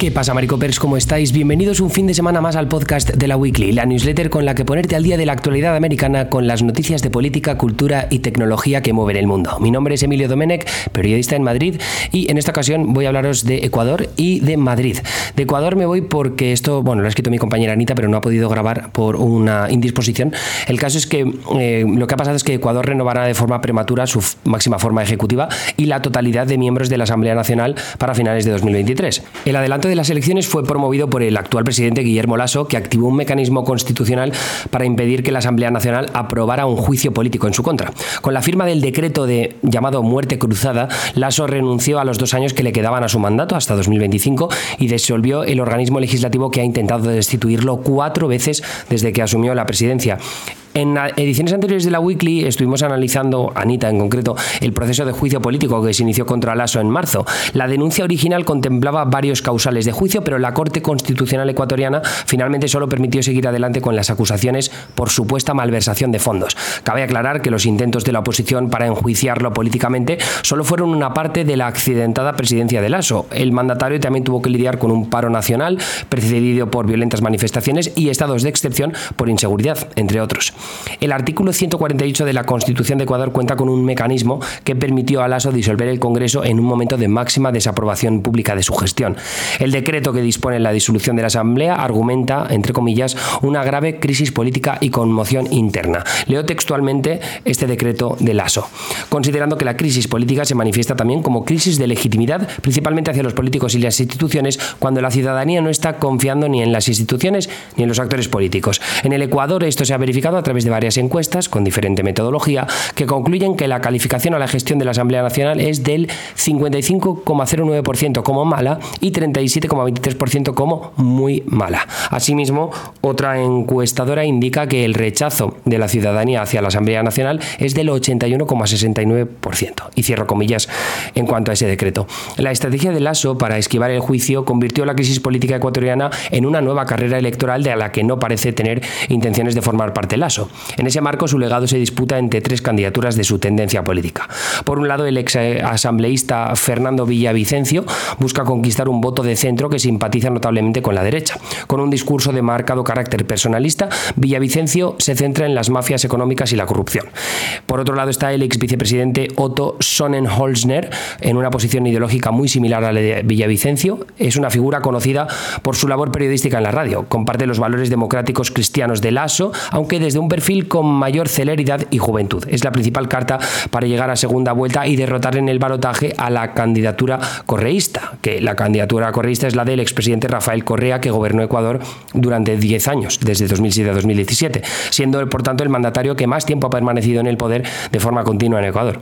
¿Qué pasa, Maricopers? ¿Cómo estáis? Bienvenidos un fin de semana más al podcast de la Weekly, la newsletter con la que ponerte al día de la actualidad americana con las noticias de política, cultura y tecnología que mueven el mundo. Mi nombre es Emilio Domenech, periodista en Madrid, y en esta ocasión voy a hablaros de Ecuador y de Madrid. De Ecuador me voy porque esto, bueno, lo ha escrito mi compañera Anita, pero no ha podido grabar por una indisposición. El caso es que eh, lo que ha pasado es que Ecuador renovará de forma prematura su máxima forma ejecutiva y la totalidad de miembros de la Asamblea Nacional para finales de 2023. El adelanto de las elecciones fue promovido por el actual presidente Guillermo Lasso, que activó un mecanismo constitucional para impedir que la Asamblea Nacional aprobara un juicio político en su contra. Con la firma del decreto de llamado muerte cruzada, Lasso renunció a los dos años que le quedaban a su mandato hasta 2025 y disolvió el organismo legislativo que ha intentado destituirlo cuatro veces desde que asumió la presidencia. En ediciones anteriores de la Weekly estuvimos analizando, Anita en concreto, el proceso de juicio político que se inició contra Lasso en marzo. La denuncia original contemplaba varios causales de juicio, pero la Corte Constitucional ecuatoriana finalmente solo permitió seguir adelante con las acusaciones por supuesta malversación de fondos. Cabe aclarar que los intentos de la oposición para enjuiciarlo políticamente solo fueron una parte de la accidentada presidencia de Lasso. El mandatario también tuvo que lidiar con un paro nacional precedido por violentas manifestaciones y estados de excepción por inseguridad, entre otros. El artículo 148 de la Constitución de Ecuador cuenta con un mecanismo que permitió a Lasso disolver el Congreso en un momento de máxima desaprobación pública de su gestión. El decreto que dispone la disolución de la Asamblea argumenta, entre comillas, una grave crisis política y conmoción interna. Leo textualmente este decreto de Lasso, considerando que la crisis política se manifiesta también como crisis de legitimidad, principalmente hacia los políticos y las instituciones, cuando la ciudadanía no está confiando ni en las instituciones ni en los actores políticos. En el Ecuador esto se ha verificado a través de varias encuestas con diferente metodología que concluyen que la calificación a la gestión de la Asamblea Nacional es del 55,09% como mala y 37,23% como muy mala. Asimismo, otra encuestadora indica que el rechazo de la ciudadanía hacia la Asamblea Nacional es del 81,69%. Y cierro comillas en cuanto a ese decreto. La estrategia de Lasso para esquivar el juicio convirtió la crisis política ecuatoriana en una nueva carrera electoral de la que no parece tener intenciones de formar parte Lasso. En ese marco, su legado se disputa entre tres candidaturas de su tendencia política. Por un lado, el ex asambleísta Fernando Villavicencio busca conquistar un voto de centro que simpatiza notablemente con la derecha. Con un discurso de marcado carácter personalista, Villavicencio se centra en las mafias económicas y la corrupción. Por otro lado está el ex vicepresidente Otto Sonnenholzner, en una posición ideológica muy similar a la de Villavicencio. Es una figura conocida por su labor periodística en la radio. Comparte los valores democráticos cristianos de Lasso, aunque desde un perfil con mayor celeridad y juventud. Es la principal carta para llegar a segunda vuelta y derrotar en el balotaje a la candidatura correísta, que la candidatura correísta es la del expresidente Rafael Correa, que gobernó Ecuador durante 10 años, desde 2007 a 2017, siendo por tanto el mandatario que más tiempo ha permanecido en el poder de forma continua en Ecuador.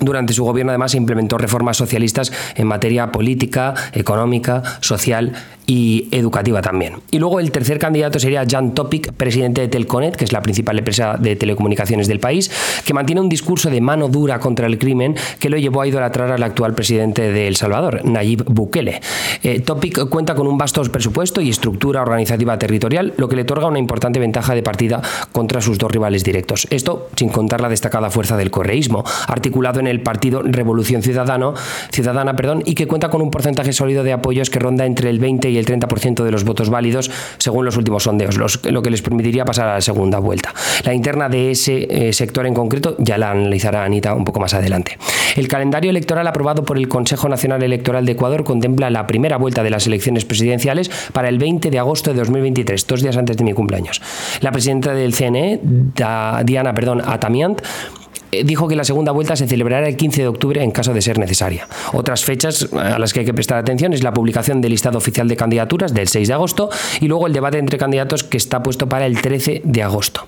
Durante su gobierno además implementó reformas socialistas en materia política, económica, social y educativa también. Y luego el tercer candidato sería Jan Topic, presidente de Telconet, que es la principal empresa de telecomunicaciones del país, que mantiene un discurso de mano dura contra el crimen que lo llevó a idolatrar al actual presidente de El Salvador, Nayib Bukele. Eh, Topic cuenta con un vasto presupuesto y estructura organizativa territorial, lo que le otorga una importante ventaja de partida contra sus dos rivales directos. Esto sin contar la destacada fuerza del correísmo, articulado en el partido Revolución Ciudadano, Ciudadana perdón, y que cuenta con un porcentaje sólido de apoyos que ronda entre el 20 y el 30% de los votos válidos según los últimos sondeos, lo que les permitiría pasar a la segunda vuelta. La interna de ese eh, sector en concreto ya la analizará Anita un poco más adelante. El calendario electoral aprobado por el Consejo Nacional Electoral de Ecuador contempla la primera vuelta de las elecciones presidenciales para el 20 de agosto de 2023, dos días antes de mi cumpleaños. La presidenta del CNE, Diana perdón, Atamiant, dijo que la segunda vuelta se celebrará el 15 de octubre en caso de ser necesaria. Otras fechas a las que hay que prestar atención es la publicación del listado oficial de candidaturas del 6 de agosto y luego el debate entre candidatos que está puesto para el 13 de agosto.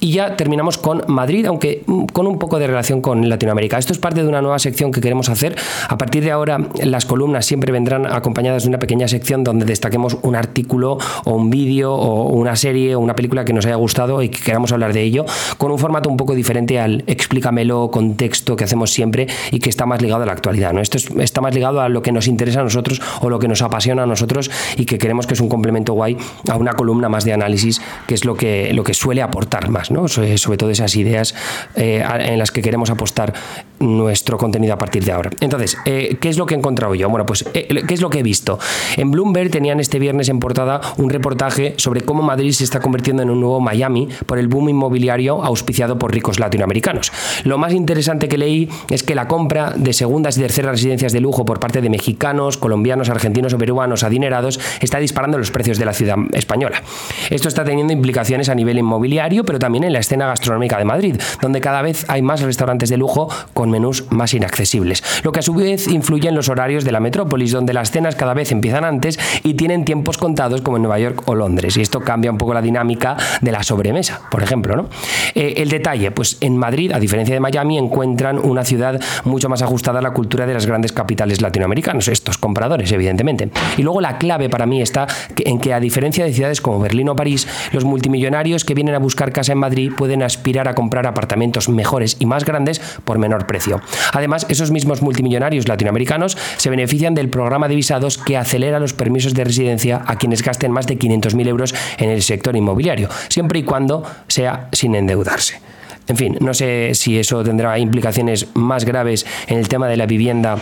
Y ya terminamos con Madrid, aunque mm, con un poco de relación con Latinoamérica. Esto es parte de una nueva sección que queremos hacer. A partir de ahora, las columnas siempre vendrán acompañadas de una pequeña sección donde destaquemos un artículo o un vídeo o una serie o una película que nos haya gustado y que queramos hablar de ello, con un formato un poco diferente al explícamelo contexto que hacemos siempre y que está más ligado a la actualidad. ¿no? Esto está más ligado a lo que nos interesa a nosotros o lo que nos apasiona a nosotros y que creemos que es un complemento guay a una columna más de análisis, que es lo que, lo que suele aportar más, ¿no? sobre, todo esas ideas eh, en las que queremos apostar nuestro contenido a partir de ahora. Entonces, eh, ¿qué es lo que he encontrado yo? Bueno, pues, eh, ¿qué es lo que he visto? En Bloomberg tenían este viernes en portada un reportaje sobre cómo Madrid se está convirtiendo en un nuevo Miami por el boom inmobiliario auspiciado por ricos latinoamericanos. Lo más interesante que leí es que la compra de segundas y terceras residencias de lujo por parte de mexicanos, colombianos, argentinos o peruanos adinerados está disparando los precios de la ciudad española. Esto está teniendo implicaciones a nivel inmobiliario, pero también en la escena gastronómica de Madrid, donde cada vez hay más restaurantes de lujo con menús más inaccesibles, lo que a su vez influye en los horarios de la metrópolis, donde las cenas cada vez empiezan antes y tienen tiempos contados como en Nueva York o Londres. Y esto cambia un poco la dinámica de la sobremesa, por ejemplo. ¿no? Eh, el detalle, pues en Madrid, diferencia de Miami, encuentran una ciudad mucho más ajustada a la cultura de las grandes capitales latinoamericanas, estos compradores, evidentemente. Y luego la clave para mí está en que, a diferencia de ciudades como Berlín o París, los multimillonarios que vienen a buscar casa en Madrid pueden aspirar a comprar apartamentos mejores y más grandes por menor precio. Además, esos mismos multimillonarios latinoamericanos se benefician del programa de visados que acelera los permisos de residencia a quienes gasten más de 500.000 euros en el sector inmobiliario, siempre y cuando sea sin endeudarse. En fin, no sé si eso tendrá implicaciones más graves en el tema de la vivienda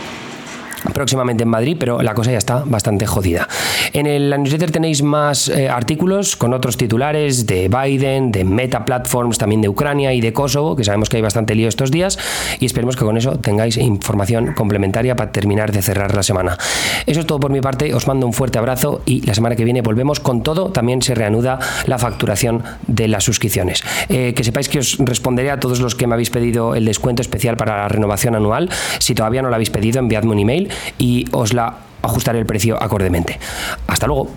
próximamente en Madrid, pero la cosa ya está bastante jodida. En el newsletter tenéis más eh, artículos con otros titulares de Biden, de Meta Platforms, también de Ucrania y de Kosovo, que sabemos que hay bastante lío estos días, y esperemos que con eso tengáis información complementaria para terminar de cerrar la semana. Eso es todo por mi parte, os mando un fuerte abrazo y la semana que viene volvemos con todo, también se reanuda la facturación de las suscripciones. Eh, que sepáis que os responderé a todos los que me habéis pedido el descuento especial para la renovación anual. Si todavía no lo habéis pedido, enviadme un email y os la ajustaré el precio acordemente. Hasta luego.